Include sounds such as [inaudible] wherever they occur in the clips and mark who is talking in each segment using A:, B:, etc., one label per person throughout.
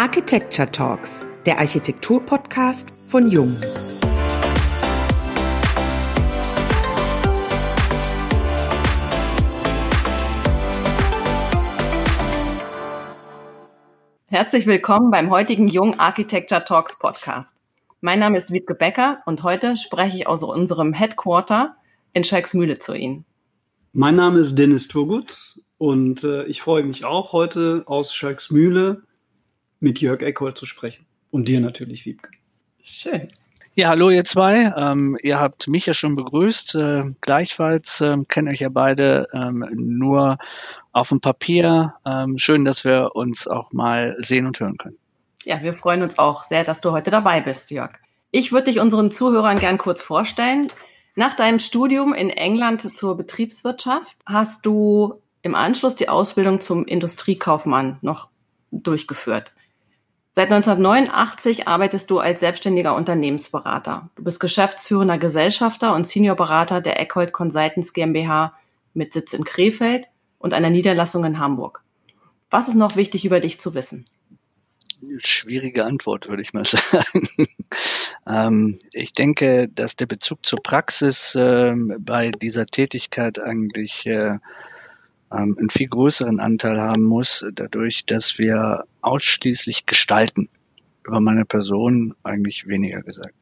A: Architecture Talks, der Architektur-Podcast von Jung.
B: Herzlich willkommen beim heutigen Jung Architecture Talks Podcast. Mein Name ist Wiebke Becker und heute spreche ich aus unserem Headquarter in Schalksmühle zu Ihnen.
C: Mein Name ist Dennis Turgut und äh, ich freue mich auch heute aus Schalksmühle mit Jörg Eckhold zu sprechen. Und dir natürlich, Wiebke.
D: Schön. Ja, hallo ihr zwei. Ähm, ihr habt mich ja schon begrüßt. Äh, gleichfalls ähm, kennen euch ja beide ähm, nur auf dem Papier. Ähm, schön, dass wir uns auch mal sehen und hören können.
B: Ja, wir freuen uns auch sehr, dass du heute dabei bist, Jörg. Ich würde dich unseren Zuhörern gern kurz vorstellen. Nach deinem Studium in England zur Betriebswirtschaft hast du im Anschluss die Ausbildung zum Industriekaufmann noch durchgeführt. Seit 1989 arbeitest du als selbstständiger Unternehmensberater. Du bist geschäftsführender Gesellschafter und Seniorberater der Eckhold Consultants GmbH mit Sitz in Krefeld und einer Niederlassung in Hamburg. Was ist noch wichtig über dich zu wissen?
D: Schwierige Antwort, würde ich mal [laughs] sagen. ähm, ich denke, dass der Bezug zur Praxis äh, bei dieser Tätigkeit eigentlich äh, ähm, einen viel größeren Anteil haben muss, dadurch, dass wir ausschließlich gestalten. Über meine Person eigentlich weniger gesagt.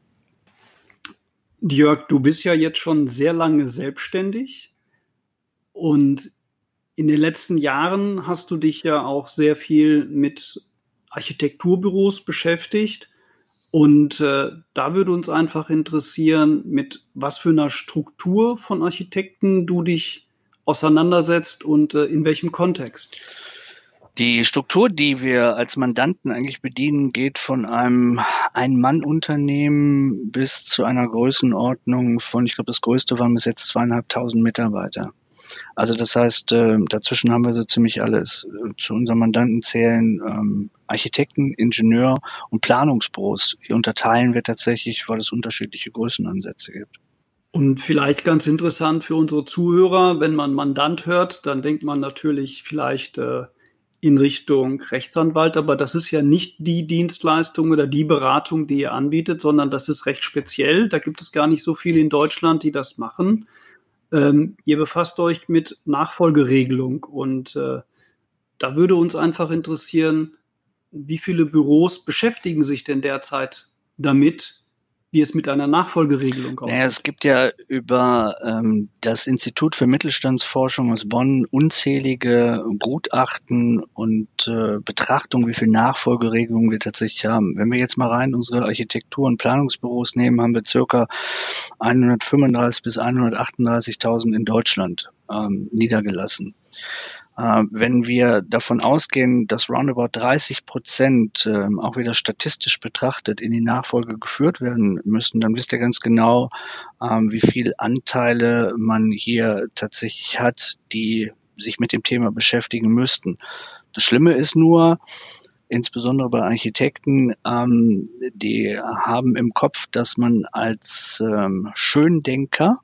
C: Jörg, du bist ja jetzt schon sehr lange selbstständig und in den letzten Jahren hast du dich ja auch sehr viel mit Architekturbüros beschäftigt. Und äh, da würde uns einfach interessieren, mit was für einer Struktur von Architekten du dich auseinandersetzt und äh, in welchem Kontext?
D: Die Struktur, die wir als Mandanten eigentlich bedienen, geht von einem Ein-Mann-Unternehmen bis zu einer Größenordnung von, ich glaube, das größte waren bis jetzt zweieinhalbtausend Mitarbeiter. Also das heißt, äh, dazwischen haben wir so ziemlich alles. Zu unseren Mandanten zählen ähm, Architekten, Ingenieur und Planungsbüros. Die unterteilen wir tatsächlich, weil es unterschiedliche Größenansätze gibt.
C: Und vielleicht ganz interessant für unsere Zuhörer, wenn man Mandant hört, dann denkt man natürlich vielleicht äh, in Richtung Rechtsanwalt, aber das ist ja nicht die Dienstleistung oder die Beratung, die ihr anbietet, sondern das ist recht speziell. Da gibt es gar nicht so viele in Deutschland, die das machen. Ähm, ihr befasst euch mit Nachfolgeregelung und äh, da würde uns einfach interessieren, wie viele Büros beschäftigen sich denn derzeit damit, wie es mit einer Nachfolgeregelung aussieht.
D: Naja, es gibt ja über ähm, das Institut für Mittelstandsforschung aus Bonn unzählige Gutachten und äh, Betrachtungen, wie viel Nachfolgeregelungen wir tatsächlich haben. Wenn wir jetzt mal rein unsere Architektur- und Planungsbüros nehmen, haben wir circa 135 bis 138.000 in Deutschland ähm, niedergelassen. Äh, wenn wir davon ausgehen, dass roundabout 30 Prozent äh, auch wieder statistisch betrachtet in die Nachfolge geführt werden müssen, dann wisst ihr ganz genau, äh, wie viel Anteile man hier tatsächlich hat, die sich mit dem Thema beschäftigen müssten. Das Schlimme ist nur, insbesondere bei Architekten, ähm, die haben im Kopf, dass man als ähm, Schöndenker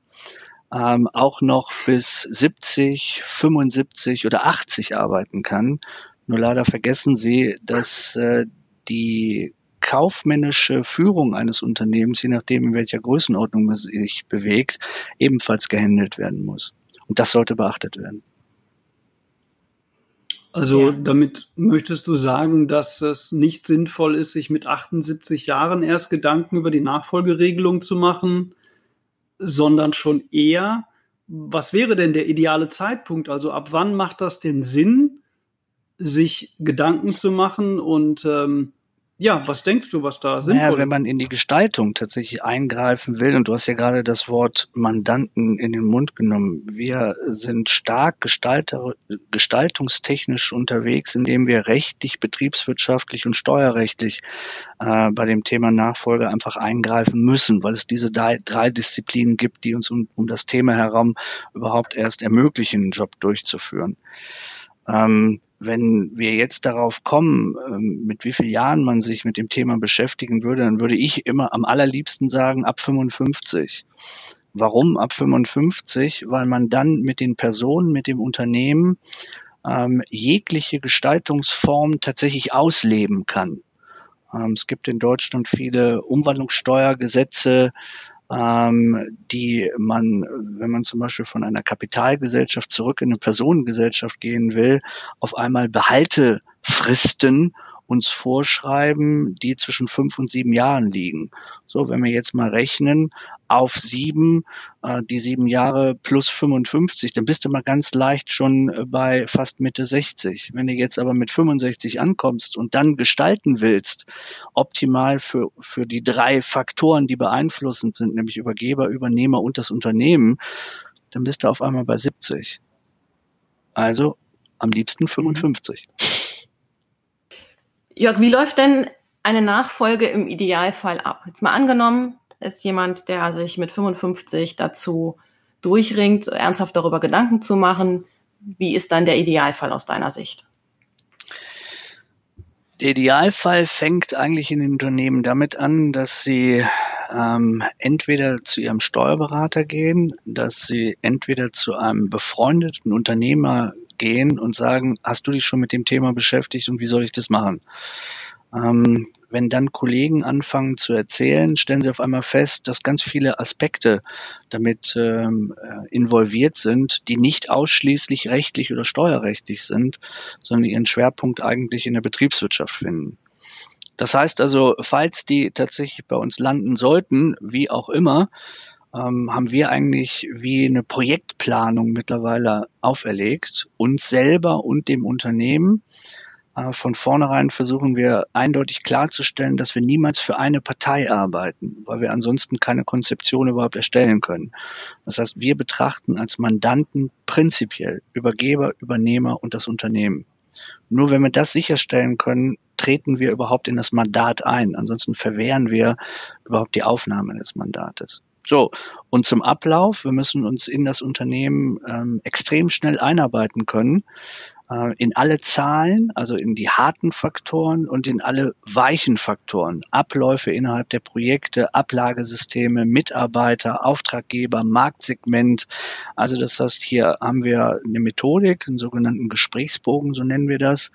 D: ähm, auch noch bis 70, 75 oder 80 arbeiten kann. Nur leider vergessen Sie, dass äh, die kaufmännische Führung eines Unternehmens, je nachdem in welcher Größenordnung man sich bewegt, ebenfalls gehandelt werden muss. Und das sollte beachtet werden.
C: Also ja. damit möchtest du sagen, dass es nicht sinnvoll ist, sich mit 78 Jahren erst Gedanken über die Nachfolgeregelung zu machen, sondern schon eher, was wäre denn der ideale Zeitpunkt? Also ab wann macht das den Sinn, sich Gedanken zu machen und ähm, ja, was denkst du, was da sinnvoll
D: naja, wenn man in die Gestaltung tatsächlich eingreifen will, und du hast ja gerade das Wort Mandanten in den Mund genommen, wir sind stark gestalter, gestaltungstechnisch unterwegs, indem wir rechtlich, betriebswirtschaftlich und steuerrechtlich äh, bei dem Thema Nachfolge einfach eingreifen müssen, weil es diese drei, drei Disziplinen gibt, die uns um, um das Thema herum überhaupt erst ermöglichen, den Job durchzuführen. Ähm, wenn wir jetzt darauf kommen, ähm, mit wie vielen Jahren man sich mit dem Thema beschäftigen würde, dann würde ich immer am allerliebsten sagen, ab 55. Warum ab 55? Weil man dann mit den Personen, mit dem Unternehmen ähm, jegliche Gestaltungsform tatsächlich ausleben kann. Ähm, es gibt in Deutschland viele Umwandlungssteuergesetze, ähm, die man, wenn man zum Beispiel von einer Kapitalgesellschaft zurück in eine Personengesellschaft gehen will, auf einmal Behaltefristen uns vorschreiben, die zwischen fünf und sieben Jahren liegen. So, wenn wir jetzt mal rechnen, auf sieben, äh, die sieben Jahre plus 55, dann bist du mal ganz leicht schon äh, bei fast Mitte 60. Wenn du jetzt aber mit 65 ankommst und dann gestalten willst, optimal für, für die drei Faktoren, die beeinflussend sind, nämlich Übergeber, Übernehmer und das Unternehmen, dann bist du auf einmal bei 70. Also am liebsten 55.
B: Jörg, wie läuft denn eine Nachfolge im Idealfall ab? Jetzt mal angenommen, ist jemand, der sich mit 55 dazu durchringt, ernsthaft darüber Gedanken zu machen. Wie ist dann der Idealfall aus deiner Sicht?
D: Der Idealfall fängt eigentlich in den Unternehmen damit an, dass sie ähm, entweder zu ihrem Steuerberater gehen, dass sie entweder zu einem befreundeten Unternehmer gehen und sagen, hast du dich schon mit dem Thema beschäftigt und wie soll ich das machen? Ähm, wenn dann Kollegen anfangen zu erzählen, stellen sie auf einmal fest, dass ganz viele Aspekte damit ähm, äh, involviert sind, die nicht ausschließlich rechtlich oder steuerrechtlich sind, sondern ihren Schwerpunkt eigentlich in der Betriebswirtschaft finden. Das heißt also, falls die tatsächlich bei uns landen sollten, wie auch immer, ähm, haben wir eigentlich wie eine Projektplanung mittlerweile auferlegt, uns selber und dem Unternehmen. Äh, von vornherein versuchen wir eindeutig klarzustellen, dass wir niemals für eine Partei arbeiten, weil wir ansonsten keine Konzeption überhaupt erstellen können. Das heißt, wir betrachten als Mandanten prinzipiell Übergeber, Übernehmer und das Unternehmen. Nur wenn wir das sicherstellen können, treten wir überhaupt in das Mandat ein. Ansonsten verwehren wir überhaupt die Aufnahme des Mandates. So, und zum Ablauf, wir müssen uns in das Unternehmen ähm, extrem schnell einarbeiten können, äh, in alle Zahlen, also in die harten Faktoren und in alle weichen Faktoren, Abläufe innerhalb der Projekte, Ablagesysteme, Mitarbeiter, Auftraggeber, Marktsegment. Also das heißt, hier haben wir eine Methodik, einen sogenannten Gesprächsbogen, so nennen wir das,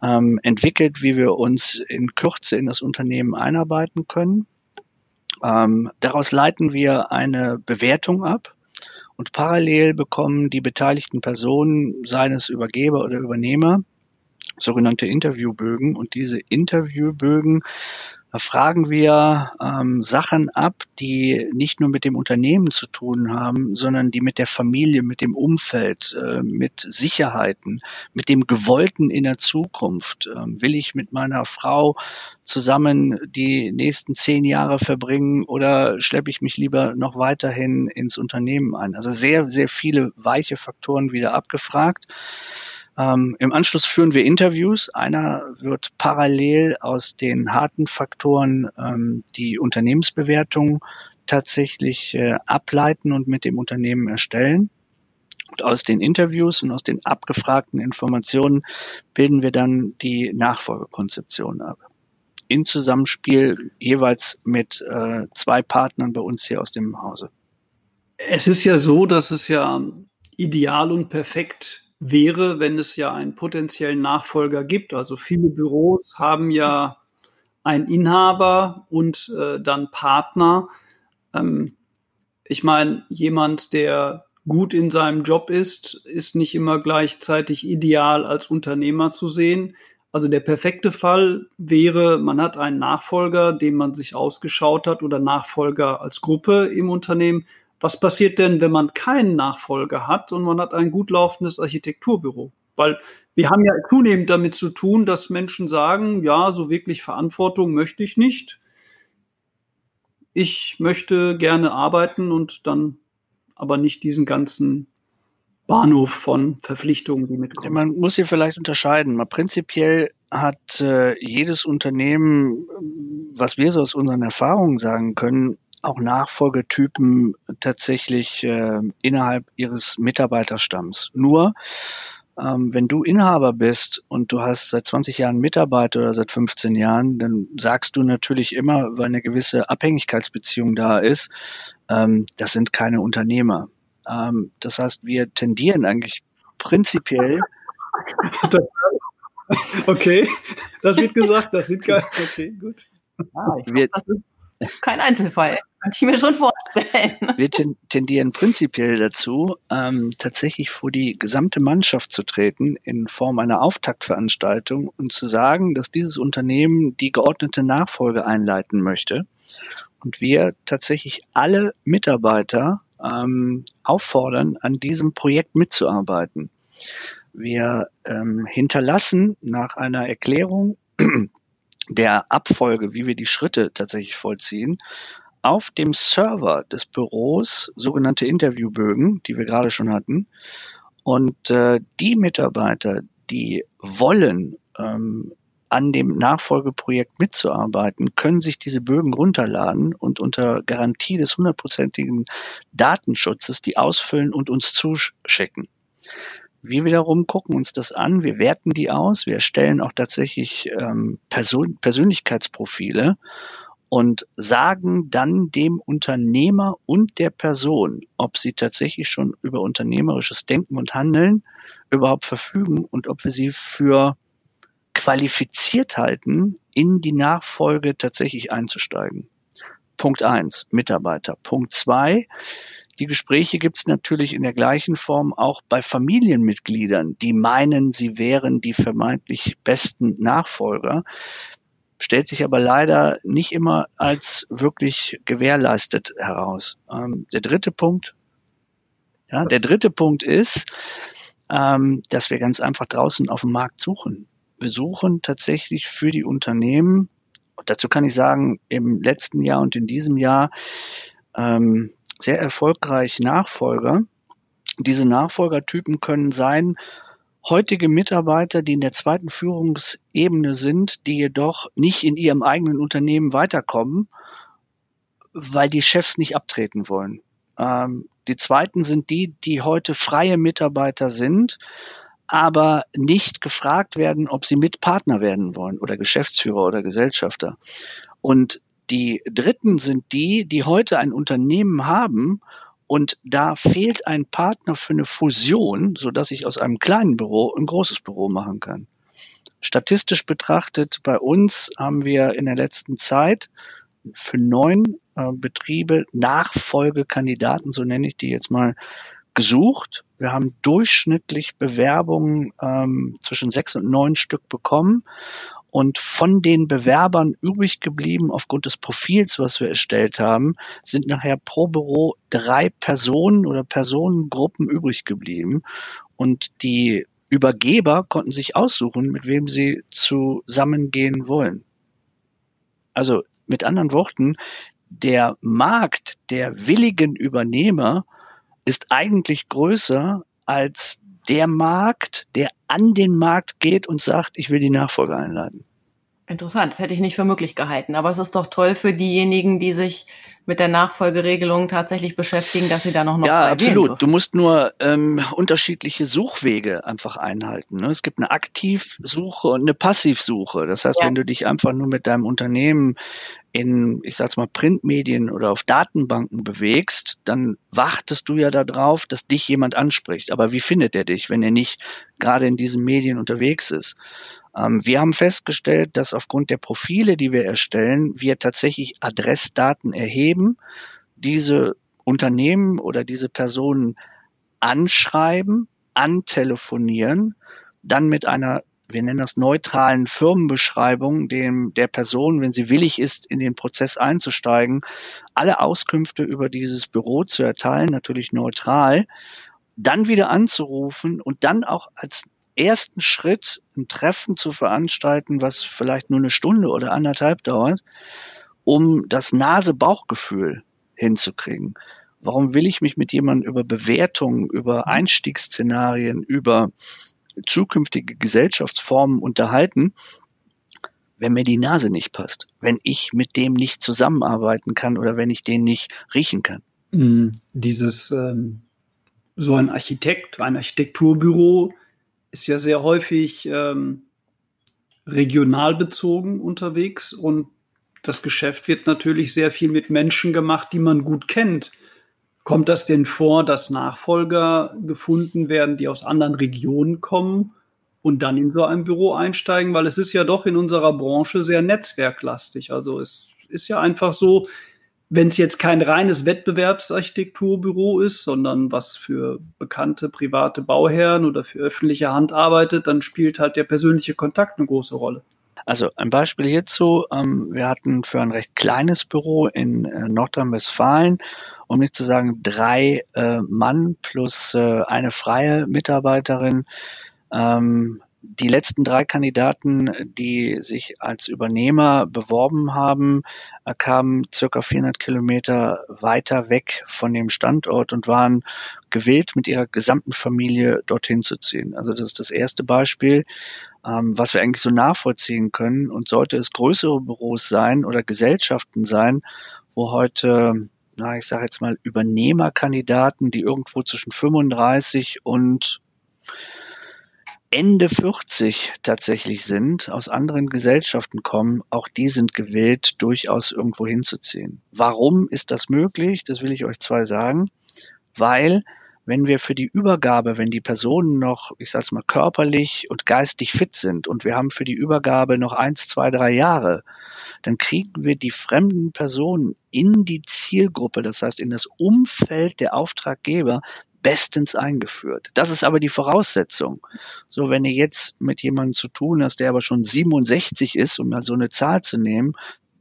D: ähm, entwickelt, wie wir uns in Kürze in das Unternehmen einarbeiten können. Ähm, daraus leiten wir eine Bewertung ab und parallel bekommen die beteiligten Personen, seines Übergeber oder Übernehmer, sogenannte Interviewbögen. Und diese Interviewbögen da fragen wir ähm, Sachen ab, die nicht nur mit dem Unternehmen zu tun haben, sondern die mit der Familie, mit dem Umfeld, äh, mit Sicherheiten, mit dem Gewollten in der Zukunft. Ähm, will ich mit meiner Frau zusammen die nächsten zehn Jahre verbringen oder schleppe ich mich lieber noch weiterhin ins Unternehmen ein? Also sehr, sehr viele weiche Faktoren wieder abgefragt. Ähm, Im Anschluss führen wir Interviews. Einer wird parallel aus den harten Faktoren ähm, die Unternehmensbewertung tatsächlich äh, ableiten und mit dem Unternehmen erstellen. Und aus den Interviews und aus den abgefragten Informationen bilden wir dann die Nachfolgekonzeption ab. In Zusammenspiel jeweils mit äh, zwei Partnern bei uns hier aus dem Hause.
C: Es ist ja so, dass es ja ideal und perfekt wäre, wenn es ja einen potenziellen Nachfolger gibt. Also viele Büros haben ja einen Inhaber und äh, dann Partner. Ähm, ich meine, jemand, der gut in seinem Job ist, ist nicht immer gleichzeitig ideal als Unternehmer zu sehen. Also der perfekte Fall wäre, man hat einen Nachfolger, den man sich ausgeschaut hat oder Nachfolger als Gruppe im Unternehmen was passiert denn, wenn man keinen Nachfolger hat und man hat ein gut laufendes Architekturbüro? Weil wir haben ja zunehmend damit zu tun, dass Menschen sagen, ja, so wirklich Verantwortung möchte ich nicht. Ich möchte gerne arbeiten und dann aber nicht diesen ganzen Bahnhof von Verpflichtungen, die mitkommen.
D: Man muss hier vielleicht unterscheiden. Mal prinzipiell hat äh, jedes Unternehmen, was wir so aus unseren Erfahrungen sagen können, auch Nachfolgetypen tatsächlich äh, innerhalb ihres Mitarbeiterstamms. Nur ähm, wenn du Inhaber bist und du hast seit 20 Jahren Mitarbeiter oder seit 15 Jahren, dann sagst du natürlich immer, weil eine gewisse Abhängigkeitsbeziehung da ist, ähm, das sind keine Unternehmer. Ähm, das heißt, wir tendieren eigentlich prinzipiell [laughs]
C: das, okay, das wird gesagt, das sieht geil. Okay, gut.
B: Ah, ich glaub, das ist kein Einzelfall. Kann ich mir schon vorstellen.
D: Wir tendieren prinzipiell dazu, ähm, tatsächlich vor die gesamte Mannschaft zu treten in Form einer Auftaktveranstaltung und zu sagen, dass dieses Unternehmen die geordnete Nachfolge einleiten möchte. Und wir tatsächlich alle Mitarbeiter ähm, auffordern, an diesem Projekt mitzuarbeiten. Wir ähm, hinterlassen nach einer Erklärung der Abfolge, wie wir die Schritte tatsächlich vollziehen, auf dem Server des Büros sogenannte Interviewbögen, die wir gerade schon hatten. Und äh, die Mitarbeiter, die wollen, ähm, an dem Nachfolgeprojekt mitzuarbeiten, können sich diese Bögen runterladen und unter Garantie des hundertprozentigen Datenschutzes die ausfüllen und uns zuschicken. Wir wiederum gucken uns das an, wir werten die aus, wir erstellen auch tatsächlich ähm, Persön Persönlichkeitsprofile und sagen dann dem Unternehmer und der Person, ob sie tatsächlich schon über unternehmerisches Denken und Handeln überhaupt verfügen und ob wir sie für qualifiziert halten, in die Nachfolge tatsächlich einzusteigen. Punkt eins, Mitarbeiter. Punkt zwei, die Gespräche gibt es natürlich in der gleichen Form auch bei Familienmitgliedern, die meinen, sie wären die vermeintlich besten Nachfolger stellt sich aber leider nicht immer als wirklich gewährleistet heraus. Ähm, der dritte Punkt, ja, der dritte Punkt ist, ähm, dass wir ganz einfach draußen auf dem Markt suchen. Wir suchen tatsächlich für die Unternehmen, und dazu kann ich sagen, im letzten Jahr und in diesem Jahr ähm, sehr erfolgreich Nachfolger. Diese Nachfolgertypen können sein heutige Mitarbeiter, die in der zweiten Führungsebene sind, die jedoch nicht in ihrem eigenen Unternehmen weiterkommen, weil die Chefs nicht abtreten wollen. Ähm, die zweiten sind die, die heute freie Mitarbeiter sind, aber nicht gefragt werden, ob sie Mitpartner werden wollen oder Geschäftsführer oder Gesellschafter. Und die dritten sind die, die heute ein Unternehmen haben und da fehlt ein Partner für eine Fusion, so dass ich aus einem kleinen Büro ein großes Büro machen kann. Statistisch betrachtet bei uns haben wir in der letzten Zeit für neun äh, Betriebe Nachfolgekandidaten, so nenne ich die jetzt mal, gesucht. Wir haben durchschnittlich Bewerbungen ähm, zwischen sechs und neun Stück bekommen und von den Bewerbern übrig geblieben, aufgrund des Profils, was wir erstellt haben, sind nachher pro Büro drei Personen oder Personengruppen übrig geblieben. Und die Übergeber konnten sich aussuchen, mit wem sie zusammengehen wollen. Also mit anderen Worten, der Markt der willigen Übernehmer ist eigentlich größer als der Markt, der an den Markt geht und sagt, ich will die Nachfolge einladen.
B: Interessant, das hätte ich nicht für möglich gehalten. Aber es ist doch toll für diejenigen, die sich mit der Nachfolgeregelung tatsächlich beschäftigen, dass sie da noch noch
D: Ja, absolut. Du musst nur ähm, unterschiedliche Suchwege einfach einhalten. Ne? Es gibt eine Aktivsuche und eine Passivsuche. Das heißt, ja. wenn du dich einfach nur mit deinem Unternehmen in, ich sag's mal, Printmedien oder auf Datenbanken bewegst, dann wartest du ja darauf, dass dich jemand anspricht. Aber wie findet er dich, wenn er nicht gerade in diesen Medien unterwegs ist? Ähm, wir haben festgestellt, dass aufgrund der Profile, die wir erstellen, wir tatsächlich Adressdaten erheben, diese Unternehmen oder diese Personen anschreiben, antelefonieren, dann mit einer wir nennen das neutralen Firmenbeschreibung, dem der Person, wenn sie willig ist, in den Prozess einzusteigen, alle Auskünfte über dieses Büro zu erteilen, natürlich neutral, dann wieder anzurufen und dann auch als ersten Schritt ein Treffen zu veranstalten, was vielleicht nur eine Stunde oder anderthalb dauert, um das Nase-Bauchgefühl hinzukriegen. Warum will ich mich mit jemandem über Bewertungen, über Einstiegsszenarien, über zukünftige Gesellschaftsformen unterhalten, wenn mir die Nase nicht passt, wenn ich mit dem nicht zusammenarbeiten kann oder wenn ich den nicht riechen kann.
C: Mm, dieses ähm, so ein Architekt, ein Architekturbüro ist ja sehr häufig ähm, regional bezogen unterwegs und das Geschäft wird natürlich sehr viel mit Menschen gemacht, die man gut kennt. Kommt das denn vor, dass Nachfolger gefunden werden, die aus anderen Regionen kommen und dann in so ein Büro einsteigen, weil es ist ja doch in unserer Branche sehr netzwerklastig. Also es ist ja einfach so, wenn es jetzt kein reines Wettbewerbsarchitekturbüro ist, sondern was für bekannte private Bauherren oder für öffentliche Hand arbeitet, dann spielt halt der persönliche Kontakt eine große Rolle.
D: Also ein Beispiel hierzu, ähm, wir hatten für ein recht kleines Büro in äh, Nordrhein-Westfalen, um nicht zu sagen drei äh, Mann plus äh, eine freie Mitarbeiterin, ähm, die letzten drei Kandidaten, die sich als Übernehmer beworben haben, äh, kamen circa 400 Kilometer weiter weg von dem Standort und waren gewillt, mit ihrer gesamten Familie dorthin zu ziehen. Also das ist das erste Beispiel, ähm, was wir eigentlich so nachvollziehen können. Und sollte es größere Büros sein oder Gesellschaften sein, wo heute na, ich sage jetzt mal, Übernehmerkandidaten, die irgendwo zwischen 35 und Ende 40 tatsächlich sind, aus anderen Gesellschaften kommen, auch die sind gewillt, durchaus irgendwo hinzuziehen. Warum ist das möglich? Das will ich euch zwei sagen. Weil, wenn wir für die Übergabe, wenn die Personen noch, ich sag's mal, körperlich und geistig fit sind und wir haben für die Übergabe noch eins, zwei, drei Jahre, dann kriegen wir die fremden Personen in die Zielgruppe, das heißt in das Umfeld der Auftraggeber bestens eingeführt. Das ist aber die Voraussetzung. So, wenn ihr jetzt mit jemandem zu tun hast, der aber schon 67 ist, um mal so eine Zahl zu nehmen,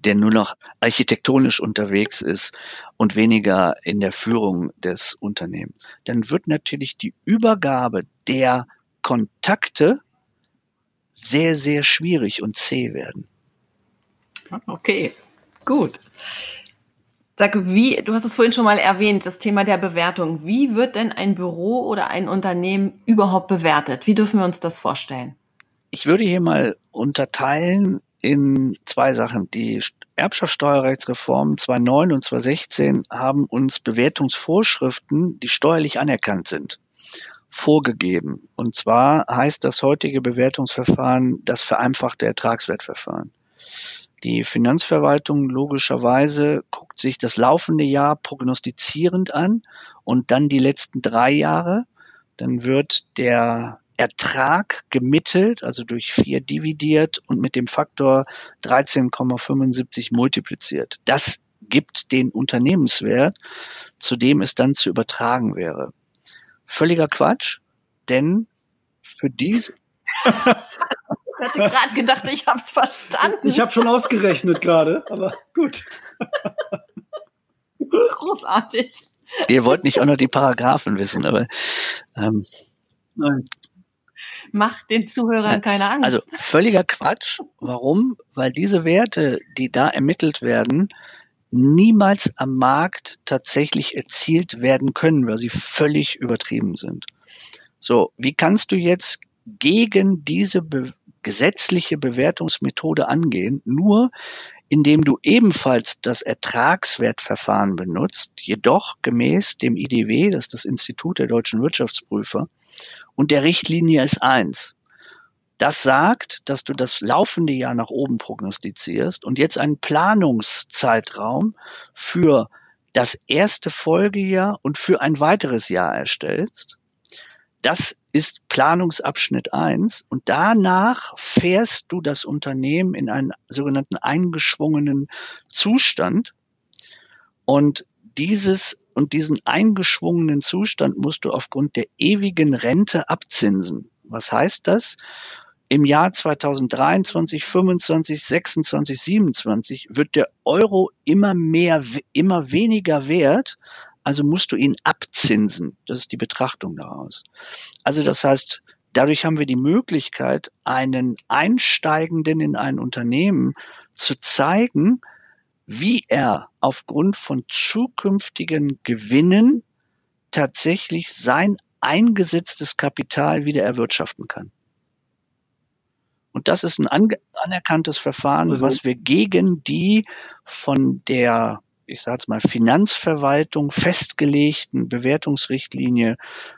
D: der nur noch architektonisch unterwegs ist und weniger in der Führung des Unternehmens, dann wird natürlich die Übergabe der Kontakte sehr, sehr schwierig und zäh werden.
B: Okay, gut. Sag, wie, du hast es vorhin schon mal erwähnt, das Thema der Bewertung. Wie wird denn ein Büro oder ein Unternehmen überhaupt bewertet? Wie dürfen wir uns das vorstellen?
D: Ich würde hier mal unterteilen in zwei Sachen. Die Erbschaftssteuerrechtsreformen 2009 und 2016 haben uns Bewertungsvorschriften, die steuerlich anerkannt sind, vorgegeben. Und zwar heißt das heutige Bewertungsverfahren das vereinfachte Ertragswertverfahren. Die Finanzverwaltung logischerweise guckt sich das laufende Jahr prognostizierend an und dann die letzten drei Jahre. Dann wird der Ertrag gemittelt, also durch vier dividiert und mit dem Faktor 13,75 multipliziert. Das gibt den Unternehmenswert, zu dem es dann zu übertragen wäre. Völliger Quatsch, denn für die [laughs]
B: Ich hatte gerade gedacht, ich habe es verstanden.
C: Ich habe schon ausgerechnet gerade, aber gut.
B: Großartig.
D: Ihr wollt nicht auch noch die Paragraphen wissen, aber ähm,
C: Nein.
B: Macht den Zuhörern keine Angst.
D: Also völliger Quatsch. Warum? Weil diese Werte, die da ermittelt werden, niemals am Markt tatsächlich erzielt werden können, weil sie völlig übertrieben sind. So, wie kannst du jetzt gegen diese Be gesetzliche Bewertungsmethode angehen, nur indem du ebenfalls das Ertragswertverfahren benutzt, jedoch gemäß dem IDW, das ist das Institut der deutschen Wirtschaftsprüfer, und der Richtlinie ist eins. Das sagt, dass du das laufende Jahr nach oben prognostizierst und jetzt einen Planungszeitraum für das erste Folgejahr und für ein weiteres Jahr erstellst. Das ist Planungsabschnitt eins und danach fährst du das Unternehmen in einen sogenannten eingeschwungenen Zustand und dieses und diesen eingeschwungenen Zustand musst du aufgrund der ewigen Rente abzinsen. Was heißt das? Im Jahr 2023, 25, 26, 27 wird der Euro immer mehr, immer weniger wert also musst du ihn abzinsen. Das ist die Betrachtung daraus. Also das heißt, dadurch haben wir die Möglichkeit, einen Einsteigenden in ein Unternehmen zu zeigen, wie er aufgrund von zukünftigen Gewinnen tatsächlich sein eingesetztes Kapital wieder erwirtschaften kann. Und das ist ein anerkanntes Verfahren, also, was wir gegen die von der ich sage es mal, Finanzverwaltung festgelegten Bewertungsrichtlinie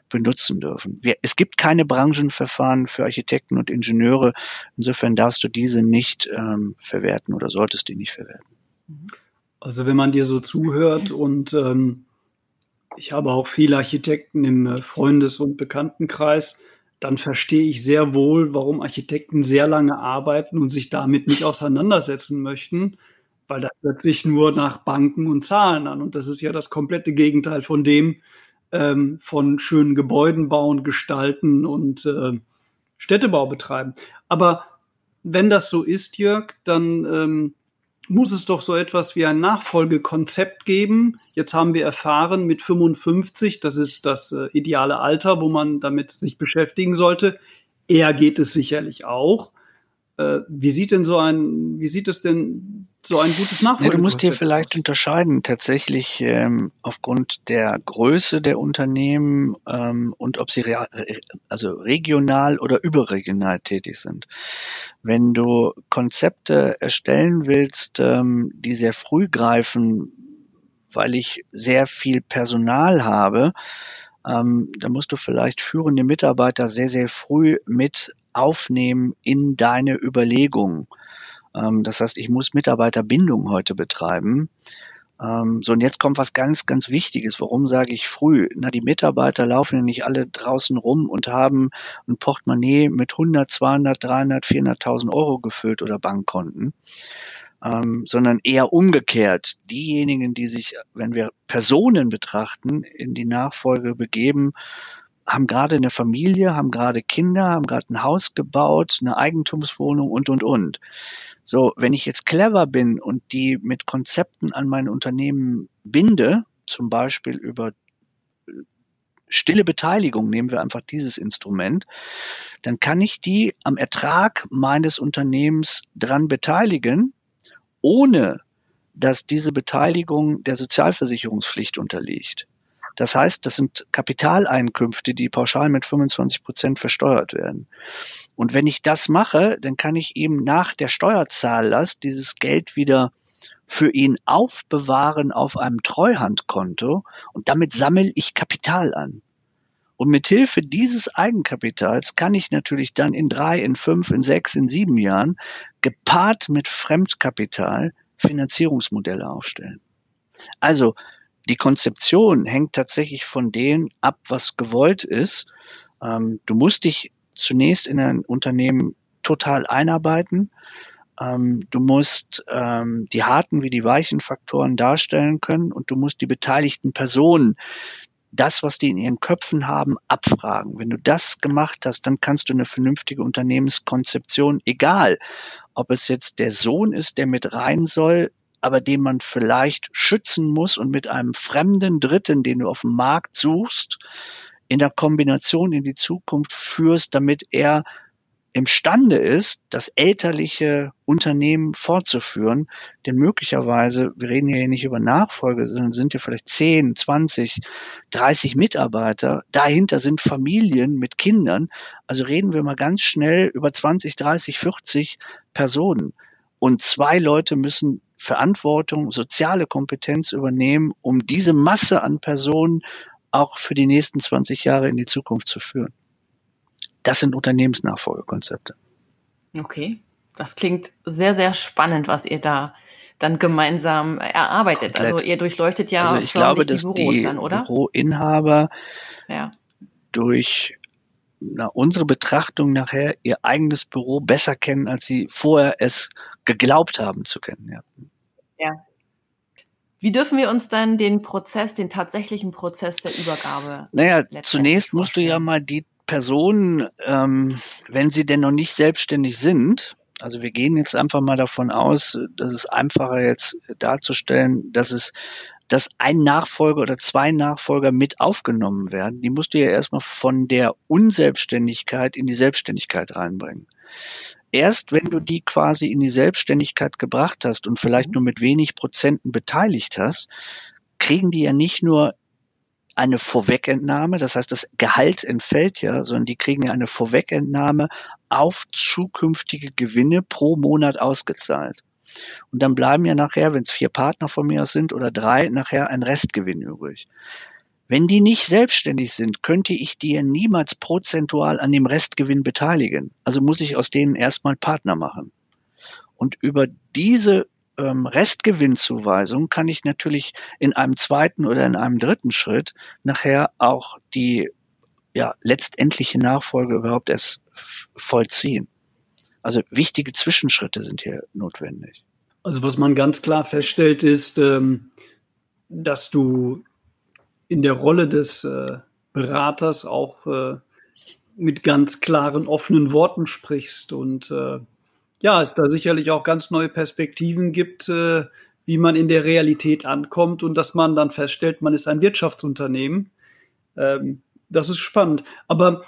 D: benutzen dürfen. Wir, es gibt keine Branchenverfahren für Architekten und Ingenieure. Insofern darfst du diese nicht ähm, verwerten oder solltest die nicht verwerten.
C: Also wenn man dir so zuhört und ähm, ich habe auch viele Architekten im äh, Freundes- und Bekanntenkreis, dann verstehe ich sehr wohl, warum Architekten sehr lange arbeiten und sich damit nicht auseinandersetzen möchten, weil das hört sich nur nach Banken und Zahlen an. Und das ist ja das komplette Gegenteil von dem, ähm, von schönen Gebäuden bauen, gestalten und äh, Städtebau betreiben. Aber wenn das so ist, Jörg, dann ähm, muss es doch so etwas wie ein Nachfolgekonzept geben. Jetzt haben wir erfahren, mit 55, das ist das äh, ideale Alter, wo man damit sich beschäftigen sollte. Eher geht es sicherlich auch. Äh, wie sieht denn so ein, wie sieht es denn so ein gutes Nachfolgekonzept
D: ja, Du musst dir vielleicht aus? unterscheiden, tatsächlich ähm, aufgrund der Größe der Unternehmen ähm, und ob sie rea also regional oder überregional tätig sind. Wenn du Konzepte erstellen willst, ähm, die sehr früh greifen, weil ich sehr viel Personal habe, ähm, da musst du vielleicht führende Mitarbeiter sehr, sehr früh mit aufnehmen in deine Überlegungen. Ähm, das heißt, ich muss Mitarbeiterbindung heute betreiben. Ähm, so, und jetzt kommt was ganz, ganz Wichtiges. Warum sage ich früh? Na, die Mitarbeiter laufen ja nicht alle draußen rum und haben ein Portemonnaie mit 100, 200, 300, 400.000 Euro gefüllt oder Bankkonten. Ähm, sondern eher umgekehrt. Diejenigen, die sich, wenn wir Personen betrachten, in die Nachfolge begeben, haben gerade eine Familie, haben gerade Kinder, haben gerade ein Haus gebaut, eine Eigentumswohnung und, und, und. So, wenn ich jetzt clever bin und die mit Konzepten an mein Unternehmen binde, zum Beispiel über äh, stille Beteiligung, nehmen wir einfach dieses Instrument, dann kann ich die am Ertrag meines Unternehmens dran beteiligen, ohne dass diese Beteiligung der Sozialversicherungspflicht unterliegt. Das heißt, das sind Kapitaleinkünfte, die pauschal mit 25 Prozent versteuert werden. Und wenn ich das mache, dann kann ich ihm nach der Steuerzahllast dieses Geld wieder für ihn aufbewahren auf einem Treuhandkonto und damit sammle ich Kapital an. Und mit Hilfe dieses Eigenkapitals kann ich natürlich dann in drei, in fünf, in sechs, in sieben Jahren gepaart mit Fremdkapital Finanzierungsmodelle aufstellen. Also die Konzeption hängt tatsächlich von dem ab, was gewollt ist. Ähm, du musst dich zunächst in ein Unternehmen total einarbeiten. Ähm, du musst ähm, die harten wie die weichen Faktoren darstellen können und du musst die beteiligten Personen das, was die in ihren Köpfen haben, abfragen. Wenn du das gemacht hast, dann kannst du eine vernünftige Unternehmenskonzeption, egal ob es jetzt der Sohn ist, der mit rein soll, aber den man vielleicht schützen muss und mit einem fremden Dritten, den du auf dem Markt suchst, in der Kombination in die Zukunft führst, damit er imstande ist, das elterliche Unternehmen fortzuführen, denn möglicherweise, wir reden hier nicht über Nachfolge, sondern sind ja vielleicht 10, 20, 30 Mitarbeiter, dahinter sind Familien mit Kindern, also reden wir mal ganz schnell über 20, 30, 40 Personen. Und zwei Leute müssen Verantwortung, soziale Kompetenz übernehmen, um diese Masse an Personen auch für die nächsten 20 Jahre in die Zukunft zu führen. Das sind Unternehmensnachfolgekonzepte.
B: Okay, das klingt sehr, sehr spannend, was ihr da dann gemeinsam erarbeitet. Komplett. Also ihr durchleuchtet ja
D: also ich glaube, dass die Büros die dann, oder? Büroinhaber ja. durch na, unsere Betrachtung nachher ihr eigenes Büro besser kennen, als sie vorher es geglaubt haben zu kennen. Ja.
B: ja. Wie dürfen wir uns dann den Prozess, den tatsächlichen Prozess der Übergabe?
D: Naja, zunächst musst du ja mal die Personen, ähm, wenn sie denn noch nicht selbstständig sind, also wir gehen jetzt einfach mal davon aus, dass es einfacher jetzt darzustellen, dass es, dass ein Nachfolger oder zwei Nachfolger mit aufgenommen werden. Die musst du ja erstmal von der Unselbstständigkeit in die Selbstständigkeit reinbringen erst wenn du die quasi in die Selbstständigkeit gebracht hast und vielleicht mhm. nur mit wenig Prozenten beteiligt hast, kriegen die ja nicht nur eine Vorwegentnahme, das heißt, das Gehalt entfällt ja, sondern die kriegen ja eine Vorwegentnahme auf zukünftige Gewinne pro Monat ausgezahlt. Und dann bleiben ja nachher, wenn es vier Partner von mir aus sind oder drei, nachher ein Restgewinn übrig. Wenn die nicht selbstständig sind, könnte ich die niemals prozentual an dem Restgewinn beteiligen. Also muss ich aus denen erstmal Partner machen. Und über diese ähm, Restgewinnzuweisung kann ich natürlich in einem zweiten oder in einem dritten Schritt nachher auch die ja letztendliche Nachfolge überhaupt erst vollziehen. Also wichtige Zwischenschritte sind hier notwendig.
C: Also was man ganz klar feststellt, ist, ähm, dass du in der Rolle des äh, Beraters auch äh, mit ganz klaren, offenen Worten sprichst und äh, ja, es da sicherlich auch ganz neue Perspektiven gibt, äh, wie man in der Realität ankommt und dass man dann feststellt, man ist ein Wirtschaftsunternehmen. Ähm, das ist spannend. Aber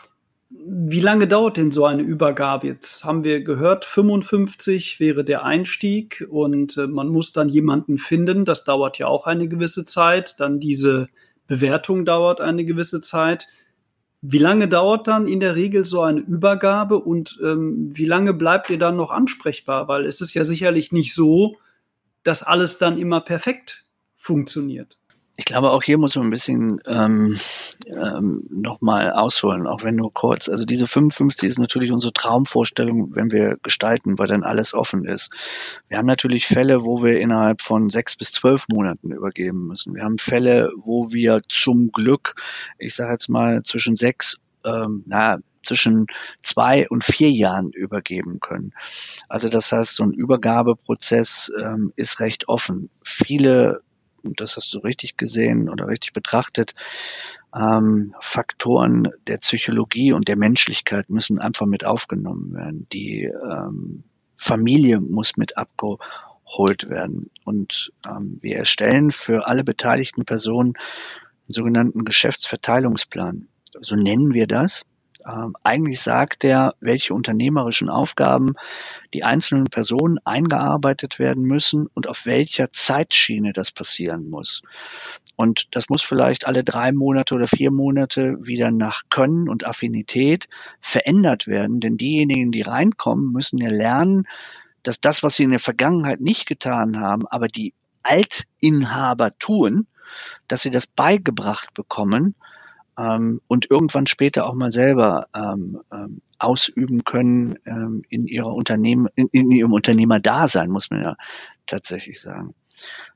C: wie lange dauert denn so eine Übergabe? Jetzt haben wir gehört, 55 wäre der Einstieg und äh, man muss dann jemanden finden. Das dauert ja auch eine gewisse Zeit. Dann diese Bewertung dauert eine gewisse Zeit. Wie lange dauert dann in der Regel so eine Übergabe und ähm, wie lange bleibt ihr dann noch ansprechbar? Weil es ist ja sicherlich nicht so, dass alles dann immer perfekt funktioniert.
D: Ich glaube, auch hier muss man ein bisschen ähm, ähm, nochmal ausholen, auch wenn nur kurz. Also diese 55 ist natürlich unsere Traumvorstellung, wenn wir gestalten, weil dann alles offen ist. Wir haben natürlich Fälle, wo wir innerhalb von sechs bis zwölf Monaten übergeben müssen. Wir haben Fälle, wo wir zum Glück, ich sage jetzt mal, zwischen sechs, ähm, na, zwischen zwei und vier Jahren übergeben können. Also das heißt, so ein Übergabeprozess ähm, ist recht offen. Viele das hast du richtig gesehen oder richtig betrachtet, ähm, Faktoren der Psychologie und der Menschlichkeit müssen einfach mit aufgenommen werden. Die ähm, Familie muss mit abgeholt werden. Und ähm, wir erstellen für alle beteiligten Personen einen sogenannten Geschäftsverteilungsplan. So nennen wir das. Ähm, eigentlich sagt er, welche unternehmerischen Aufgaben die einzelnen Personen eingearbeitet werden müssen und auf welcher Zeitschiene das passieren muss. Und das muss vielleicht alle drei Monate oder vier Monate wieder nach Können und Affinität verändert werden, denn diejenigen, die reinkommen, müssen ja lernen, dass das, was sie in der Vergangenheit nicht getan haben, aber die Altinhaber tun, dass sie das beigebracht bekommen ähm, und irgendwann später auch mal selber ähm, ähm, ausüben können ähm, in ihrer Unternehmen, in, in ihrem Unternehmerdasein, muss man ja tatsächlich sagen.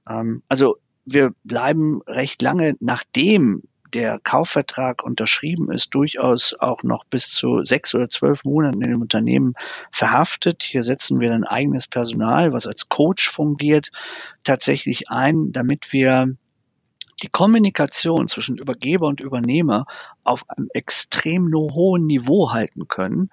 D: Ähm, also wir bleiben recht lange, nachdem der Kaufvertrag unterschrieben ist, durchaus auch noch bis zu sechs oder zwölf Monaten in dem Unternehmen verhaftet. Hier setzen wir dann eigenes Personal, was als Coach fungiert, tatsächlich ein, damit wir die Kommunikation zwischen Übergeber und Übernehmer auf einem extrem hohen Niveau halten können.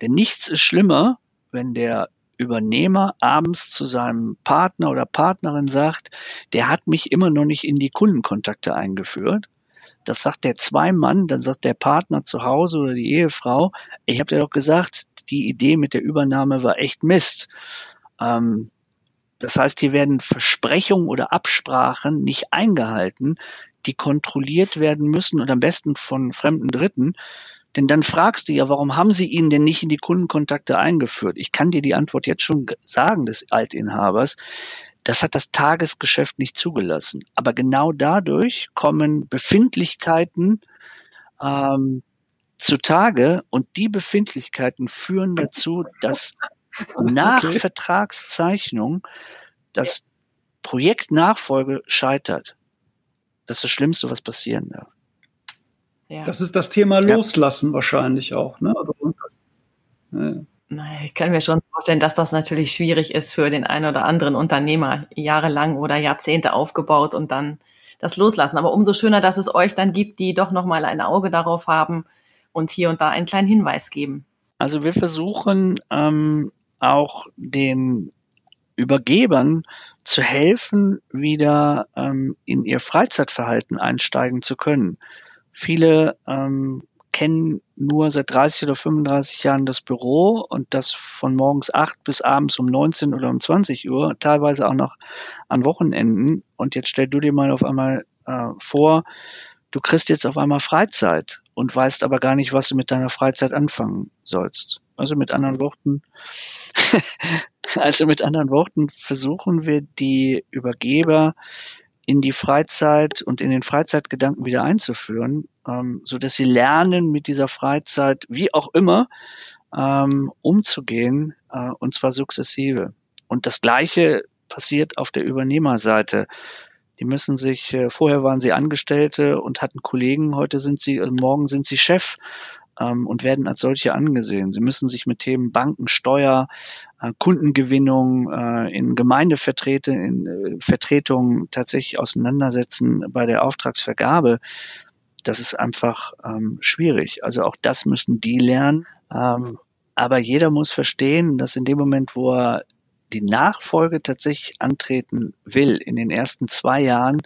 D: Denn nichts ist schlimmer, wenn der Übernehmer abends zu seinem Partner oder Partnerin sagt, der hat mich immer noch nicht in die Kundenkontakte eingeführt. Das sagt der Zweimann, dann sagt der Partner zu Hause oder die Ehefrau, ich habe dir doch gesagt, die Idee mit der Übernahme war echt Mist. Ähm, das heißt, hier werden Versprechungen oder Absprachen nicht eingehalten, die kontrolliert werden müssen und am besten von fremden Dritten. Denn dann fragst du ja, warum haben sie ihn denn nicht in die Kundenkontakte eingeführt? Ich kann dir die Antwort jetzt schon sagen des Altinhabers. Das hat das Tagesgeschäft nicht zugelassen. Aber genau dadurch kommen Befindlichkeiten ähm, zutage und die Befindlichkeiten führen dazu, dass nach okay. Vertragszeichnung das Projekt Nachfolge scheitert. Das ist das Schlimmste, was passieren darf.
C: Ja. Das ist das Thema Loslassen ja. wahrscheinlich auch. Ne? Also,
B: ja. Ich kann mir schon vorstellen, dass das natürlich schwierig ist für den einen oder anderen Unternehmer, jahrelang oder Jahrzehnte aufgebaut und dann das loslassen. Aber umso schöner, dass es euch dann gibt, die doch nochmal ein Auge darauf haben und hier und da einen kleinen Hinweis geben.
D: Also wir versuchen ähm, auch den Übergebern zu helfen, wieder ähm, in ihr Freizeitverhalten einsteigen zu können. Viele ähm, kennen nur seit 30 oder 35 Jahren das Büro und das von morgens 8 bis abends um 19 oder um 20 Uhr, teilweise auch noch an Wochenenden. Und jetzt stell du dir mal auf einmal äh, vor, du kriegst jetzt auf einmal Freizeit und weißt aber gar nicht, was du mit deiner Freizeit anfangen sollst. Also mit anderen Worten, [laughs] also mit anderen Worten versuchen wir die Übergeber in die Freizeit und in den Freizeitgedanken wieder einzuführen, ähm, so dass sie lernen, mit dieser Freizeit, wie auch immer, ähm, umzugehen, äh, und zwar sukzessive. Und das Gleiche passiert auf der Übernehmerseite. Die müssen sich, äh, vorher waren sie Angestellte und hatten Kollegen, heute sind sie, also morgen sind sie Chef ähm, und werden als solche angesehen. Sie müssen sich mit Themen Banken, Steuer, äh, Kundengewinnung, äh, in Gemeindevertretungen in, äh, tatsächlich auseinandersetzen bei der Auftragsvergabe. Das ist einfach ähm, schwierig. Also auch das müssen die lernen. Ähm, aber jeder muss verstehen, dass in dem Moment, wo er die Nachfolge tatsächlich antreten will, in den ersten zwei Jahren,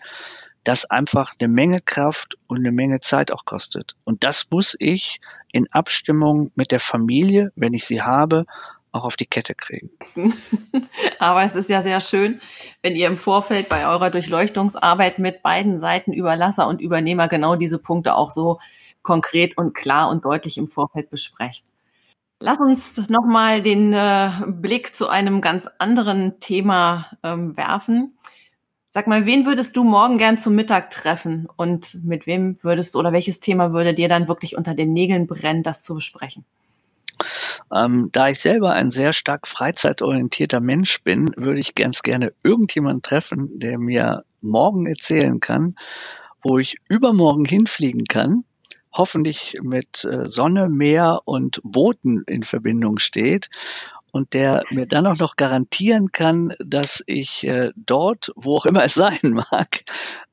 D: das einfach eine Menge Kraft und eine Menge Zeit auch kostet. Und das muss ich in Abstimmung mit der Familie, wenn ich sie habe, auch auf die Kette kriegen. [laughs]
B: Aber es ist ja sehr schön, wenn ihr im Vorfeld bei eurer Durchleuchtungsarbeit mit beiden Seiten Überlasser und Übernehmer genau diese Punkte auch so konkret und klar und deutlich im Vorfeld besprecht. Lass uns nochmal den äh, Blick zu einem ganz anderen Thema ähm, werfen. Sag mal, wen würdest du morgen gern zum Mittag treffen und mit wem würdest du oder welches Thema würde dir dann wirklich unter den Nägeln brennen, das zu besprechen?
D: Ähm, da ich selber ein sehr stark freizeitorientierter Mensch bin, würde ich ganz gerne irgendjemanden treffen, der mir morgen erzählen kann, wo ich übermorgen hinfliegen kann hoffentlich mit äh, Sonne, Meer und Booten in Verbindung steht und der mir dann auch noch garantieren kann, dass ich äh, dort, wo auch immer es sein mag,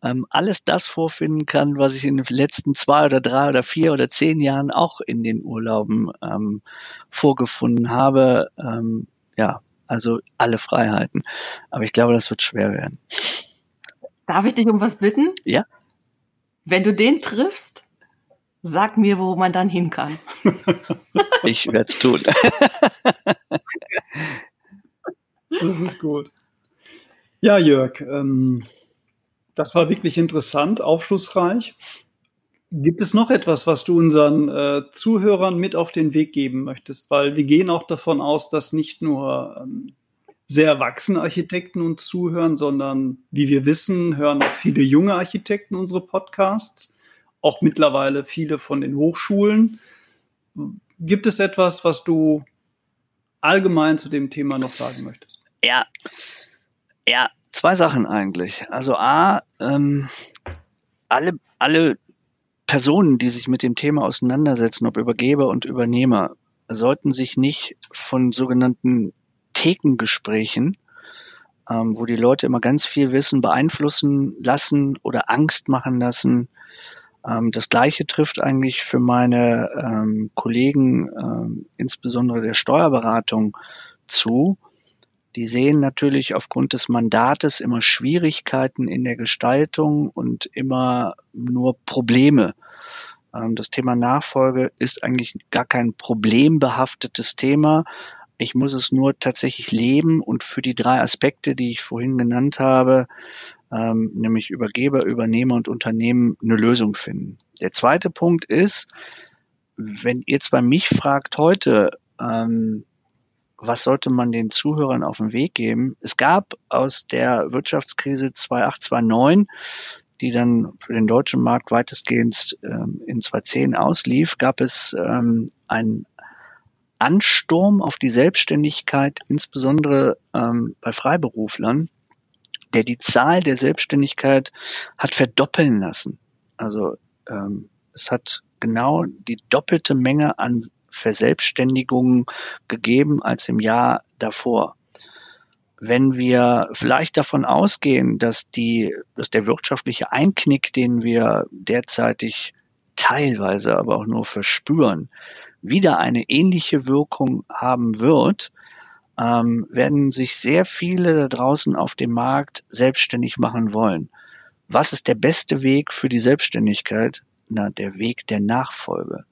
D: ähm, alles das vorfinden kann, was ich in den letzten zwei oder drei oder vier oder zehn Jahren auch in den Urlauben ähm, vorgefunden habe. Ähm, ja, also alle Freiheiten. Aber ich glaube, das wird schwer werden.
B: Darf ich dich um was bitten?
D: Ja.
B: Wenn du den triffst, Sag mir, wo man dann hin kann. [laughs]
D: ich werde es tun. [laughs]
C: das ist gut. Ja, Jörg, ähm, das war wirklich interessant, aufschlussreich. Gibt es noch etwas, was du unseren äh, Zuhörern mit auf den Weg geben möchtest? Weil wir gehen auch davon aus, dass nicht nur ähm, sehr erwachsene Architekten uns zuhören, sondern wie wir wissen, hören auch viele junge Architekten unsere Podcasts auch mittlerweile viele von den Hochschulen. Gibt es etwas, was du allgemein zu dem Thema noch sagen möchtest?
D: Ja, ja, zwei Sachen eigentlich. Also a, ähm, alle, alle Personen, die sich mit dem Thema auseinandersetzen, ob Übergeber und Übernehmer, sollten sich nicht von sogenannten Thekengesprächen, ähm, wo die Leute immer ganz viel Wissen beeinflussen lassen oder Angst machen lassen, das Gleiche trifft eigentlich für meine ähm, Kollegen, ähm, insbesondere der Steuerberatung, zu. Die sehen natürlich aufgrund des Mandates immer Schwierigkeiten in der Gestaltung und immer nur Probleme. Ähm, das Thema Nachfolge ist eigentlich gar kein problembehaftetes Thema. Ich muss es nur tatsächlich leben und für die drei Aspekte, die ich vorhin genannt habe, ähm, nämlich Übergeber, Übernehmer und Unternehmen eine Lösung finden. Der zweite Punkt ist, wenn ihr bei mich fragt heute, ähm, was sollte man den Zuhörern auf den Weg geben? Es gab aus der Wirtschaftskrise 2008, 2009, die dann für den deutschen Markt weitestgehend ähm, in 2010 auslief, gab es ähm, einen Ansturm auf die Selbstständigkeit, insbesondere ähm, bei Freiberuflern der die Zahl der Selbstständigkeit hat verdoppeln lassen. Also ähm, es hat genau die doppelte Menge an Verselbstständigungen gegeben als im Jahr davor. Wenn wir vielleicht davon ausgehen, dass die, dass der wirtschaftliche Einknick, den wir derzeitig teilweise aber auch nur verspüren, wieder eine ähnliche Wirkung haben wird, ähm, werden sich sehr viele da draußen auf dem Markt selbstständig machen wollen. Was ist der beste Weg für die Selbstständigkeit? Na, der Weg der Nachfolge.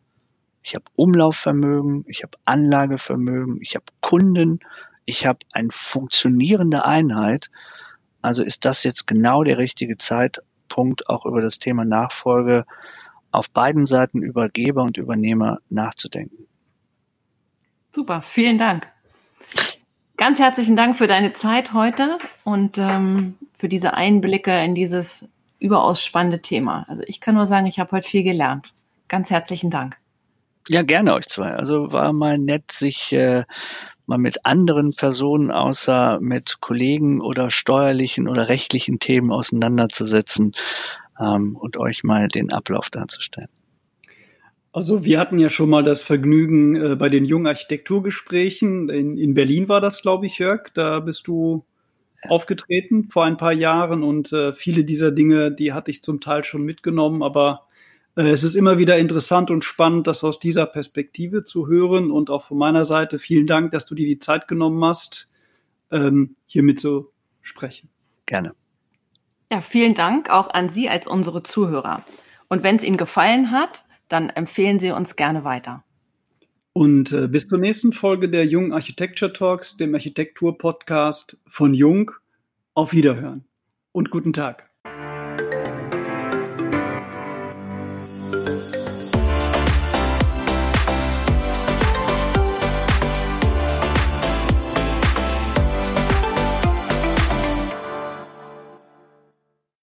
D: Ich habe Umlaufvermögen, ich habe Anlagevermögen, ich habe Kunden, ich habe eine funktionierende Einheit. Also ist das jetzt genau der richtige Zeitpunkt, auch über das Thema Nachfolge auf beiden Seiten Übergeber und Übernehmer nachzudenken.
B: Super, vielen Dank. Ganz herzlichen Dank für deine Zeit heute und ähm, für diese Einblicke in dieses überaus spannende Thema. Also ich kann nur sagen, ich habe heute viel gelernt. Ganz herzlichen Dank.
D: Ja, gerne euch zwei. Also war mal nett, sich äh, mal mit anderen Personen außer mit Kollegen oder steuerlichen oder rechtlichen Themen auseinanderzusetzen ähm, und euch mal den Ablauf darzustellen.
C: Also wir hatten ja schon mal das Vergnügen äh, bei den jungen Architekturgesprächen. In, in Berlin war das, glaube ich, Jörg. Da bist du aufgetreten vor ein paar Jahren und äh, viele dieser Dinge, die hatte ich zum Teil schon mitgenommen, aber äh, es ist immer wieder interessant und spannend, das aus dieser Perspektive zu hören und auch von meiner Seite vielen Dank, dass du dir die Zeit genommen hast, ähm, hier mit zu sprechen.
D: Gerne.
B: Ja, vielen Dank auch an Sie als unsere Zuhörer. Und wenn es Ihnen gefallen hat, dann empfehlen Sie uns gerne weiter.
C: Und äh, bis zur nächsten Folge der Jung Architecture Talks, dem Architektur-Podcast von Jung. Auf Wiederhören und guten Tag.